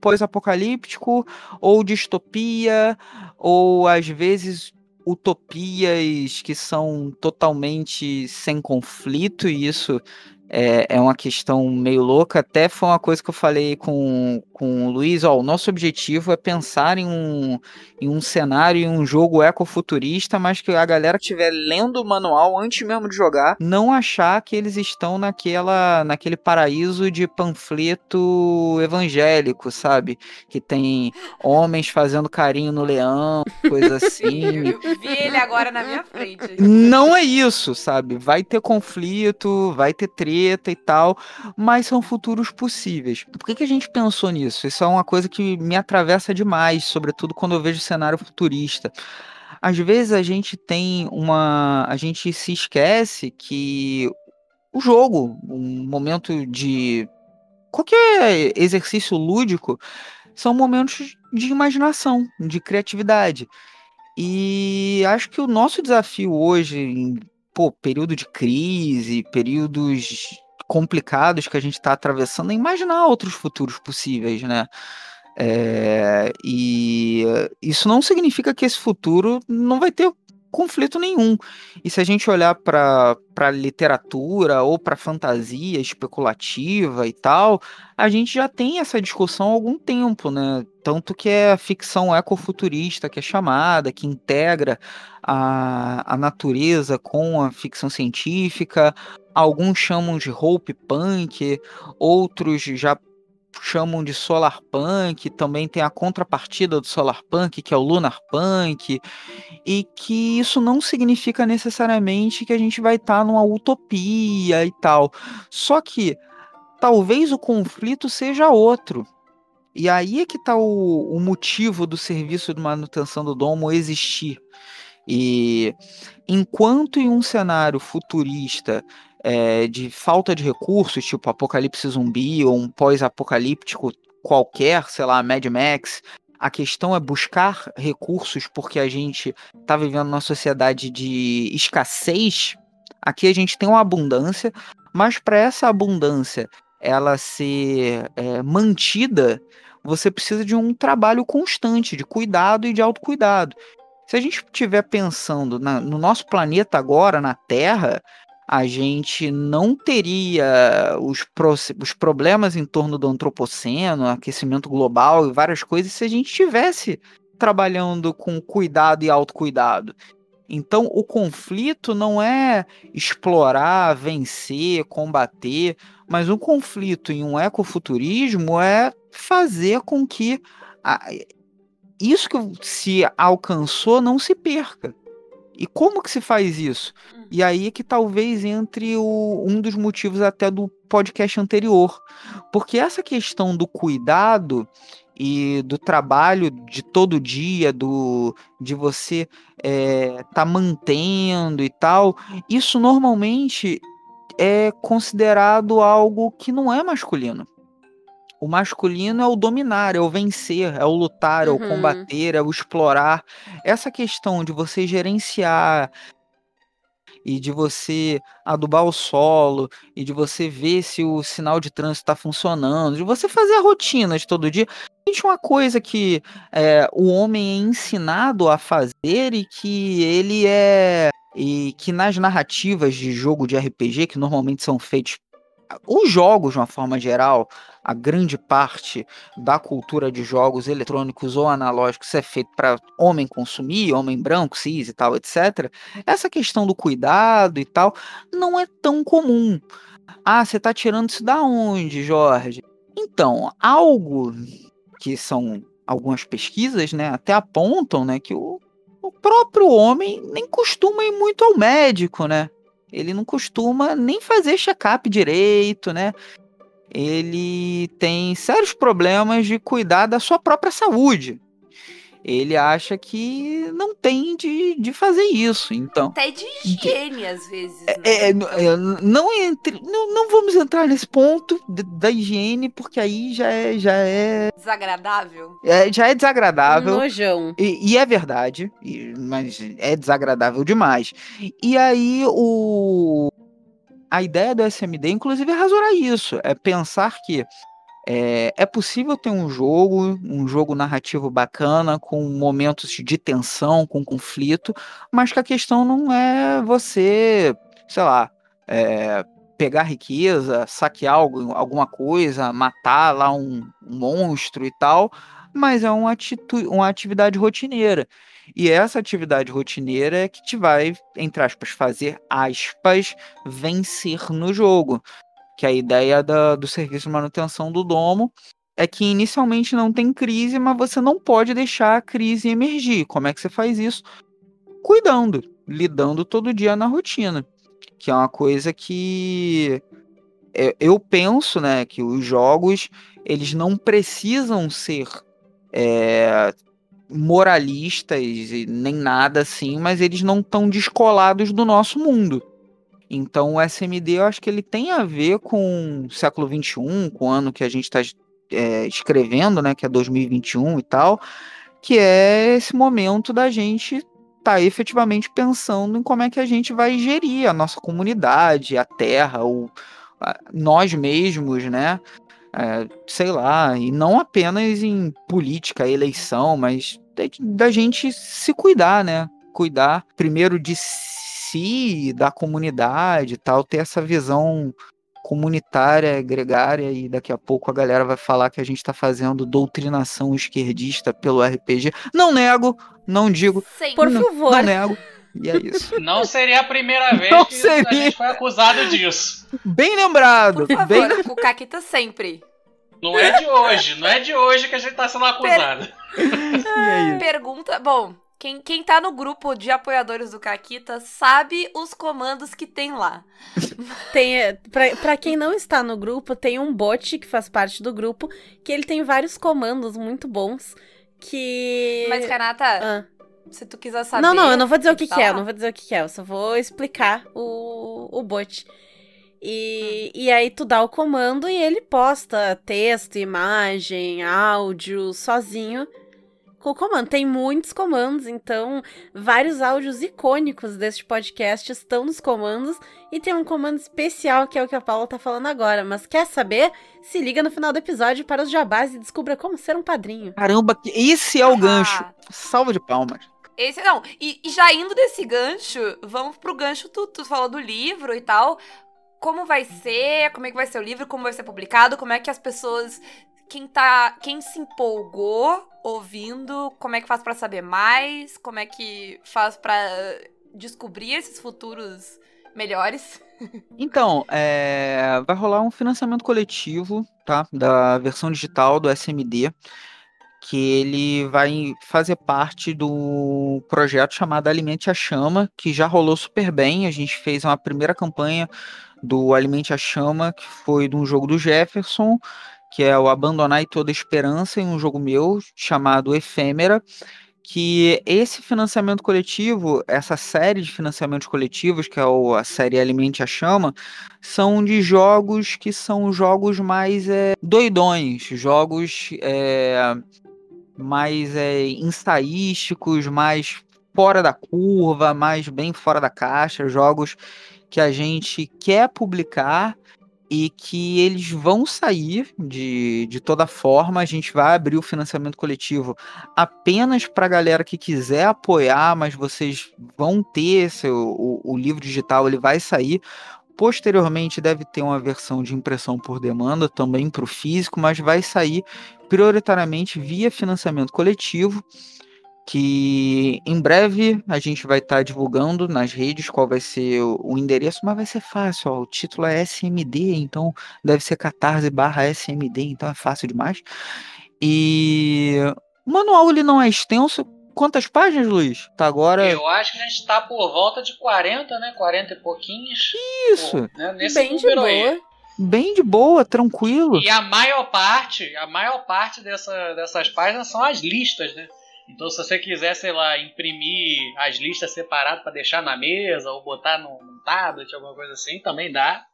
pós-apocalíptico, ou distopia, ou às vezes utopias que são totalmente sem conflito, e isso é, é uma questão meio louca. Até foi uma coisa que eu falei com, com o Luiz: ó, o nosso objetivo é pensar em um, em um cenário, em um jogo ecofuturista, mas que a galera estiver lendo o manual antes mesmo de jogar, não achar que eles estão naquela, naquele paraíso de panfleto evangélico, sabe? Que tem homens fazendo carinho no leão, coisa assim. eu, eu vi ele agora na minha frente. Não é isso, sabe? Vai ter conflito, vai ter treta treta e tal, mas são futuros possíveis. Por que, que a gente pensou nisso? Isso é uma coisa que me atravessa demais, sobretudo quando eu vejo cenário futurista. Às vezes a gente tem uma. A gente se esquece que o jogo, um momento de qualquer exercício lúdico, são momentos de imaginação, de criatividade. E acho que o nosso desafio hoje, pô, período de crise, períodos complicados que a gente está atravessando, é imaginar outros futuros possíveis, né? É, e isso não significa que esse futuro não vai ter conflito nenhum. E se a gente olhar para a literatura ou para fantasia especulativa e tal, a gente já tem essa discussão há algum tempo, né? Tanto que é a ficção ecofuturista que é chamada, que integra a, a natureza com a ficção científica. Alguns chamam de hope punk, outros já chamam de solar punk, também tem a contrapartida do solar punk, que é o lunar punk, e que isso não significa necessariamente que a gente vai estar tá numa utopia e tal. Só que talvez o conflito seja outro. E aí é que está o, o motivo do serviço de manutenção do domo existir. E enquanto em um cenário futurista é, de falta de recursos, tipo apocalipse zumbi ou um pós-apocalíptico qualquer, sei lá, Mad Max. A questão é buscar recursos porque a gente está vivendo numa sociedade de escassez. Aqui a gente tem uma abundância, mas para essa abundância ela ser é, mantida, você precisa de um trabalho constante, de cuidado e de autocuidado. Se a gente estiver pensando na, no nosso planeta agora, na Terra, a gente não teria os, pro, os problemas em torno do antropoceno, aquecimento global e várias coisas se a gente estivesse trabalhando com cuidado e autocuidado. Então, o conflito não é explorar, vencer, combater, mas um conflito em um ecofuturismo é fazer com que a, isso que se alcançou não se perca. E como que se faz isso? Hum. E aí é que talvez entre o, um dos motivos até do podcast anterior. Porque essa questão do cuidado e do trabalho de todo dia, do de você é, tá mantendo e tal, isso normalmente é considerado algo que não é masculino. O masculino é o dominar, é o vencer, é o lutar, é o uhum. combater, é o explorar. Essa questão de você gerenciar e de você adubar o solo e de você ver se o sinal de trânsito está funcionando, de você fazer a rotina de todo dia. Gente, uma coisa que é, o homem é ensinado a fazer e que ele é e que nas narrativas de jogo de RPG que normalmente são feitos os jogos, de uma forma geral, a grande parte da cultura de jogos eletrônicos ou analógicos é feito para homem consumir, homem branco, cis e tal, etc. Essa questão do cuidado e tal não é tão comum. Ah, você está tirando isso da onde, Jorge? Então, algo que são algumas pesquisas, né, até apontam, né, que o, o próprio homem nem costuma ir muito ao médico, né? Ele não costuma nem fazer check-up direito, né? Ele tem sérios problemas de cuidar da sua própria saúde ele acha que não tem de, de fazer isso. Então, Até de higiene, às vezes. É, né? É, é, não, entre, não, não vamos entrar nesse ponto da higiene, porque aí já é. Já é desagradável? É, já é desagradável. Nojão. E, e é verdade, e, mas é desagradável demais. E aí o. A ideia do SMD, inclusive, é rasurar isso. É pensar que é, é, possível ter um jogo, um jogo narrativo bacana, com momentos de tensão, com conflito, mas que a questão não é você, sei lá, é, pegar riqueza, saquear algo, alguma coisa, matar lá um, um monstro e tal, mas é uma, uma atividade rotineira. E essa atividade rotineira é que te vai, entre aspas, fazer aspas, vencer no jogo que a ideia da, do serviço de manutenção do domo é que inicialmente não tem crise, mas você não pode deixar a crise emergir. Como é que você faz isso? Cuidando, lidando todo dia na rotina, que é uma coisa que é, eu penso, né, que os jogos eles não precisam ser é, moralistas nem nada assim, mas eles não estão descolados do nosso mundo. Então o SMD eu acho que ele tem a ver com o século XXI, com o ano que a gente está é, escrevendo, né, que é 2021 e tal, que é esse momento da gente tá efetivamente pensando em como é que a gente vai gerir a nossa comunidade, a terra, o, a, nós mesmos, né? É, sei lá, e não apenas em política, eleição, mas da gente se cuidar, né? Cuidar primeiro de si, da comunidade e tal, ter essa visão comunitária, gregária, e daqui a pouco a galera vai falar que a gente está fazendo doutrinação esquerdista pelo RPG. Não nego, não digo. Sim. Por não, favor. Não nego. E é isso. Não seria a primeira vez Não que seria. a gente foi acusado disso. Bem lembrado. Por bem favor, com o Caquita sempre. Não é de hoje, não é de hoje que a gente tá sendo acusado. E é isso. Pergunta. Bom, quem, quem tá no grupo de apoiadores do Caquita sabe os comandos que tem lá. Tem, é, pra, pra quem não está no grupo, tem um bot que faz parte do grupo, que ele tem vários comandos muito bons, que... Mas, Renata, Ah. se tu quiser saber. Não, não, eu não vou dizer o que, tá que é, eu não vou dizer o que, que é, eu só vou explicar o, o bot. E, e aí tu dá o comando e ele posta texto, imagem, áudio, sozinho o comando. Tem muitos comandos, então vários áudios icônicos deste podcast estão nos comandos e tem um comando especial que é o que a Paula tá falando agora. Mas quer saber? Se liga no final do episódio para os jabás e descubra como ser um padrinho. Caramba, que- esse é o Ah, gancho. Salva de palmas. Esse, não, e, e já indo desse gancho, vamos pro gancho, tu, tu falou do livro e tal. Como vai ser, como é que vai ser o livro, como vai ser publicado, como é que as pessoas, quem tá, quem se empolgou ouvindo, como é que faz pra saber mais, como é que faz pra descobrir esses futuros melhores. Então, é, vai rolar um financiamento coletivo, tá? Da versão digital do SMD, que ele vai fazer parte do projeto chamado Alimente a Chama, que já rolou super bem. A gente fez uma primeira campanha do Alimente a Chama, que foi de um jogo do Jefferson, que é o Abandonar Toda Esperança, em um jogo meu chamado Efêmera que esse financiamento coletivo, essa série de financiamentos coletivos, que é a série Alimente a Chama, são de jogos que são jogos mais é, doidões, jogos é, mais é, ensaísticos, mais fora da curva, mais bem fora da caixa, jogos que a gente quer publicar e que eles vão sair de, de toda forma. A gente vai abrir o financiamento coletivo apenas para a galera que quiser apoiar, mas vocês vão ter seu, o, o livro digital, ele vai sair. Posteriormente deve ter uma versão de impressão por demanda também para o físico, mas vai sair prioritariamente via financiamento coletivo, que em breve a gente vai estar divulgando nas redes qual vai ser o, endereço, mas vai ser fácil, ó, o título é SMD, então deve ser catarse barra SMD, então é fácil demais. E o manual ele não é extenso. Quantas páginas, Luiz? Tá agora. Eu acho que a gente tá por volta de 40, né? 40 e pouquinhos. Isso. Pô, né? Nesse Bem de número aí. boa. Bem de boa, tranquilo. E a maior parte, a maior parte dessa, dessas páginas são as listas, né? Então, se você quiser, sei lá, imprimir as listas separadas para deixar na mesa ou botar num tablet, alguma coisa assim, também dá.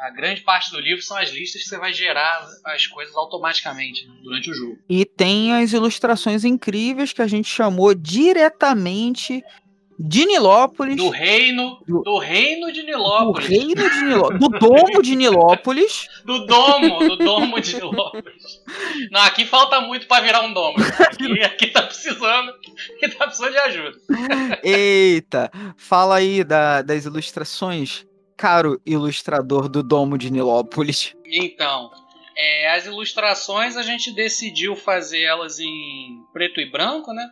A grande parte do livro são as listas que você vai gerar as coisas automaticamente durante o jogo. E tem as ilustrações incríveis que a gente chamou diretamente de Nilópolis. Do reino, Do- do reino de Do Nilópolis. reino de Nilópolis. Do domo de Nilópolis. Do domo, do domo de Nilópolis. Não, aqui falta muito pra virar um domo. Aqui, aqui tá precisando, aqui tá precisando de ajuda. Eita, fala aí da- das ilustrações, caro ilustrador do domo de Nilópolis. Então, é, as ilustrações a gente decidiu fazer elas em preto e branco, né?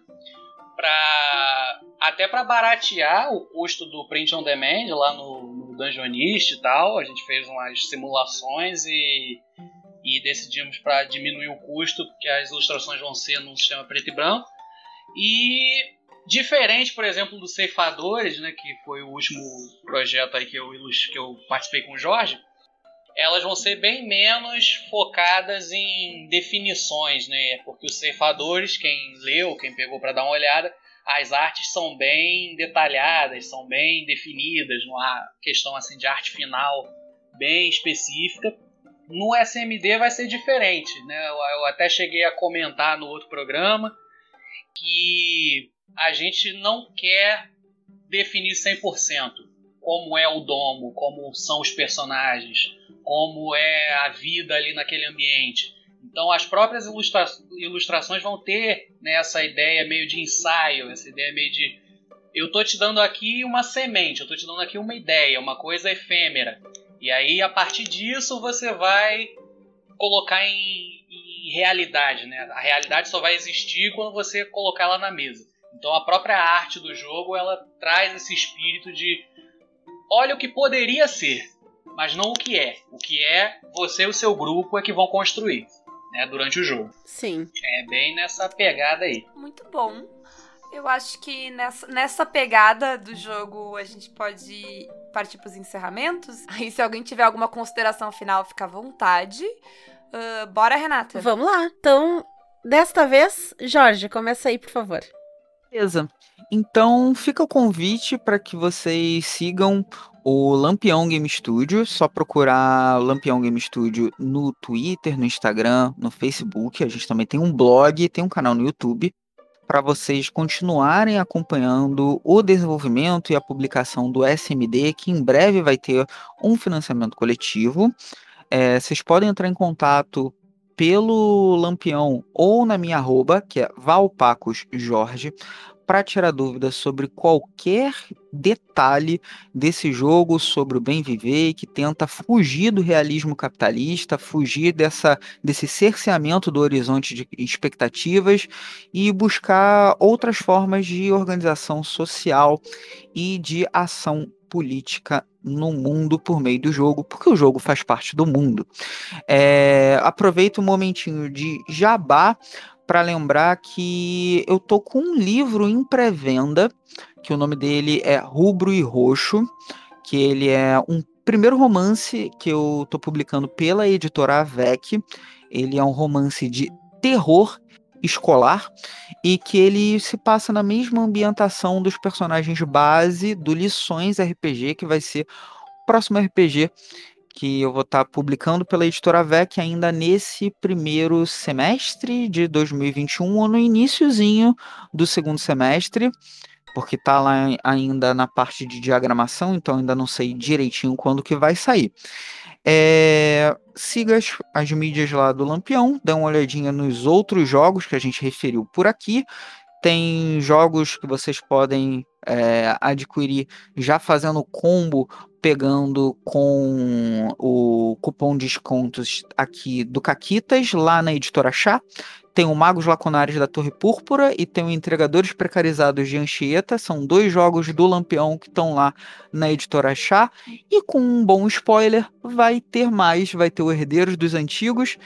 Pra, até para baratear o custo do print on demand lá no, no Dungeonist e tal. A gente fez umas simulações e, e decidimos para diminuir o custo, porque as ilustrações vão ser num sistema preto e branco. E diferente, por exemplo, dos Ceifadores, né, que foi o último projeto aí que eu, que eu participei com o Jorge, elas vão ser bem menos focadas em definições, né? Porque os ceifadores, quem leu, quem pegou para dar uma olhada, as artes são bem detalhadas, são bem definidas, não há questão assim de arte final bem específica. No SMD vai ser diferente, né? Eu, até cheguei a comentar no outro programa que a gente não quer definir 100% como é o domo, como são os personagens, como é a vida ali naquele ambiente. Então as próprias ilustra ilustrações vão ter né, essa ideia meio de ensaio, essa ideia meio de eu tô te dando aqui uma semente, eu tô te dando aqui uma ideia, uma coisa efêmera. E aí a partir disso você vai colocar em, em realidade, né? A realidade só vai existir quando você colocar ela na mesa. Então a própria arte do jogo ela traz esse espírito de olha o que poderia ser, mas não o que é. O que é você e o seu grupo é que vão construir né, durante o jogo. Sim. É bem nessa pegada aí. Muito bom. Eu acho que nessa, nessa pegada do jogo a gente pode partir para os encerramentos. Aí, se alguém tiver alguma consideração final, fica à vontade. Uh, bora, Renata. Vamos lá. Então, desta vez, Jorge, começa aí, por favor. Beleza. Então fica o convite para que vocês sigam o Lampião Game Studio. Só procurar Lampião Game Studio no Twitter, no Instagram, no Facebook. A gente também tem um blog, tem um canal no YouTube para vocês continuarem acompanhando o desenvolvimento e a publicação do SMD, que em breve vai ter um financiamento coletivo. É, vocês podem entrar em contato pelo Lampião ou na minha arroba, que é valpacosjorge, para tirar dúvidas sobre qualquer detalhe desse jogo, sobre o bem viver, que tenta fugir do realismo capitalista, fugir dessa, desse cerceamento do horizonte de expectativas e buscar outras formas de organização social e de ação política no mundo por meio do jogo, porque o jogo faz parte do mundo. É, aproveito um momentinho de jabá para lembrar que eu tô com um livro em pré-venda, que o nome dele é Rubro e Roxo, que ele é um primeiro romance que eu tô publicando pela editora Avec. Ele é um romance de terror escolar e que ele se passa na mesma ambientação dos personagens base do Lições RPG, que vai ser o próximo RPG que eu vou estar tá publicando pela editora VEC ainda nesse primeiro semestre de 2021 ou no iníciozinho do segundo semestre, porque está lá ainda na parte de diagramação, então ainda não sei direitinho quando que vai sair. É, siga as, as mídias lá do Lampião, dê uma olhadinha nos outros jogos que a gente referiu por aqui. Tem jogos que vocês podem é, adquirir já fazendo combo, pegando com o cupom de descontos aqui do Caquitas, lá na editora Chá. Tem o Magos Lacunares da Torre Púrpura e tem o Entregadores Precarizados de Anchieta. São dois jogos do Lampião que estão lá na editora Chá. E com um bom spoiler, vai ter mais. Vai ter o Herdeiros dos Antigos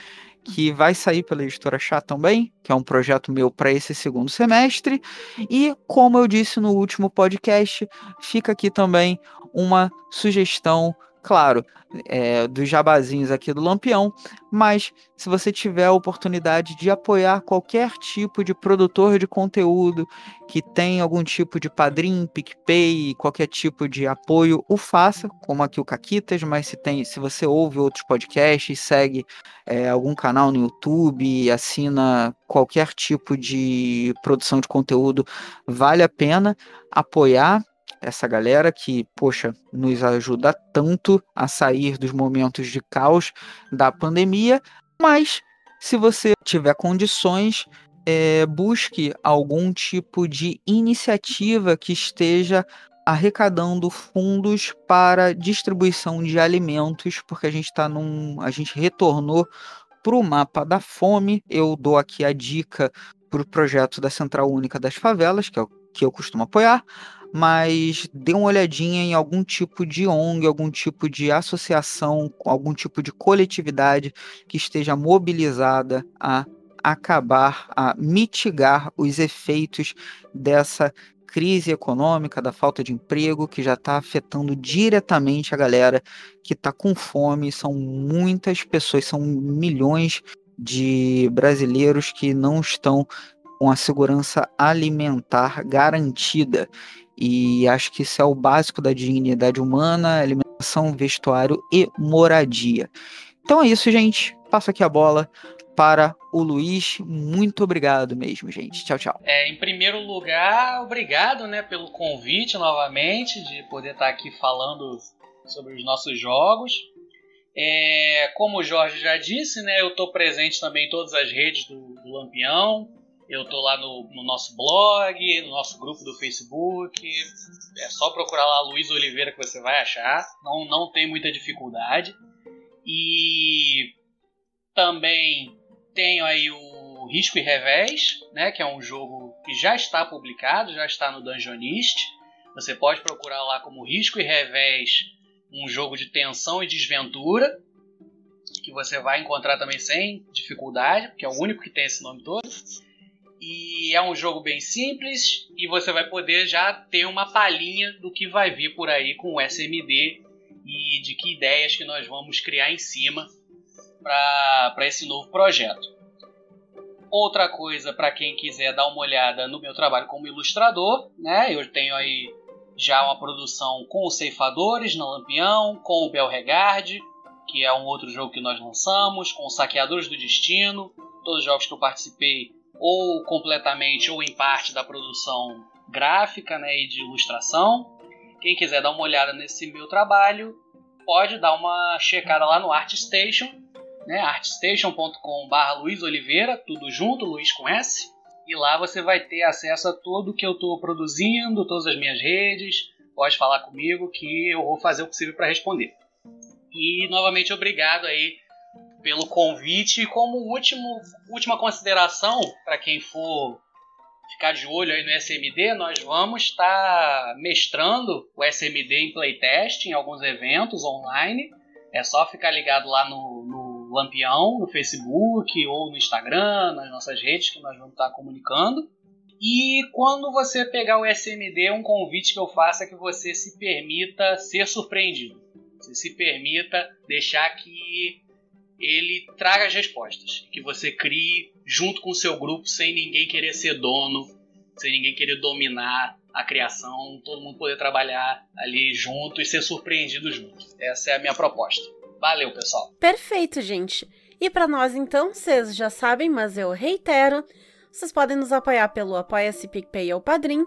que vai sair pela editora Chá também, que é um projeto meu para esse segundo semestre. E, como eu disse no último podcast, fica aqui também uma sugestão claro, é, dos jabazinhos aqui do Lampião, mas se você tiver a oportunidade de apoiar qualquer tipo de produtor de conteúdo que tem algum tipo de padrim, PicPay, qualquer tipo de apoio, o faça, como aqui o Caquitas, mas se tem, se você ouve outros podcasts, segue é, algum canal no YouTube, assina qualquer tipo de produção de conteúdo, vale a pena apoiar essa galera que, poxa, nos ajuda tanto a sair dos momentos de caos da pandemia, mas se você tiver condições, é, busque algum tipo de iniciativa que esteja arrecadando fundos para distribuição de alimentos, porque a gente está num. a gente retornou para o mapa da fome. Eu dou aqui a dica para o projeto da Central Única das Favelas, que é o que eu costumo apoiar mas dê uma olhadinha em algum tipo de ONG, algum tipo de associação, algum tipo de coletividade que esteja mobilizada a acabar, a mitigar os efeitos dessa crise econômica, da falta de emprego, que já está afetando diretamente a galera que está com fome. São muitas pessoas, são milhões de brasileiros que não estão com a segurança alimentar garantida. E acho que isso é o básico da dignidade humana, alimentação, vestuário e moradia. Então é isso, gente. Passo aqui a bola para o Luiz. Muito obrigado mesmo, gente. Tchau, tchau. É, em primeiro lugar, obrigado, né, pelo convite novamente de poder estar aqui falando sobre os nossos jogos. É, como o Jorge já disse, né, eu estou presente também em todas as redes do, do Lampião. Eu estou lá no, no, nosso blog, no nosso grupo do Facebook. É só procurar lá Luiz Oliveira que você vai achar. Não, não tem muita dificuldade. E também tenho aí o Risco e Revés, né, que é um jogo que já está publicado, já está no Dungeonist. Você pode procurar lá como Risco e Revés, um jogo de tensão e desventura, que você vai encontrar também sem dificuldade, porque é o único que tem esse nome todo. E é um jogo bem simples e você vai poder já ter uma palhinha do que vai vir por aí com o SMD e de que ideias que nós vamos criar em cima para esse novo projeto. Outra coisa para quem quiser dar uma olhada no meu trabalho como ilustrador, né? Eu tenho aí já uma produção com os Ceifadores na Lampião, com o Belregard, que é um outro jogo que nós lançamos, com os Saqueadores do Destino, todos os jogos que eu participei ou completamente ou em parte da produção gráfica né, e de ilustração. Quem quiser dar uma olhada nesse meu trabalho, pode dar uma checada lá no ArtStation, né? artstation.com.br Luiz Oliveira, tudo junto, Luiz com S. E lá você vai ter acesso a tudo que eu estou produzindo, todas as minhas redes. Pode falar comigo que eu vou fazer o possível para responder. E novamente obrigado aí pelo convite. E como último, última consideração para quem for ficar de olho aí no SMD, nós vamos estar tá mestrando o SMD em playtest em alguns eventos online. É só ficar ligado lá no, no Lampião no Facebook ou no Instagram, nas nossas redes que nós vamos estar comunicando. E quando você pegar o SMD, um convite que eu faço é que você se permita ser surpreendido. Você se permita deixar que ele traga as respostas. Que você crie junto com o seu grupo sem ninguém querer ser dono, sem ninguém querer dominar a criação, todo mundo poder trabalhar ali junto e ser surpreendido junto. Essa é a minha proposta. Valeu, pessoal. Perfeito, gente. E para nós, então, vocês já sabem, mas eu reitero, vocês podem nos apoiar pelo Apoia-se PicPay ou Padrim,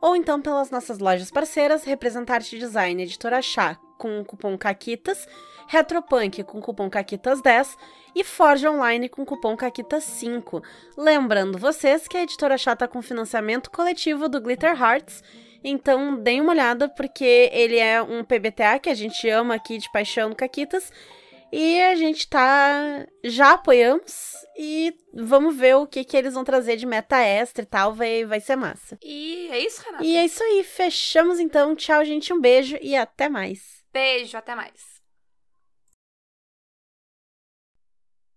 ou então pelas nossas lojas parceiras, Representarte Design, Editora Chá, com o cupom CAQUITAS, Retropunk com cupom CAQUITAS10 e Forge Online com cupom CAQUITAS5. Lembrando vocês que a Editora Chá está com financiamento coletivo do Glitter Hearts, então, deem uma olhada, porque ele é um PBTA que a gente ama aqui de paixão no Caquitas. E a gente tá. Já apoiamos. E vamos ver o que, que eles vão trazer de meta extra e tal. Vai, vai ser massa. E é isso, Renata? E é isso aí. Fechamos então. Tchau, gente. Um beijo e até mais. Beijo, até mais.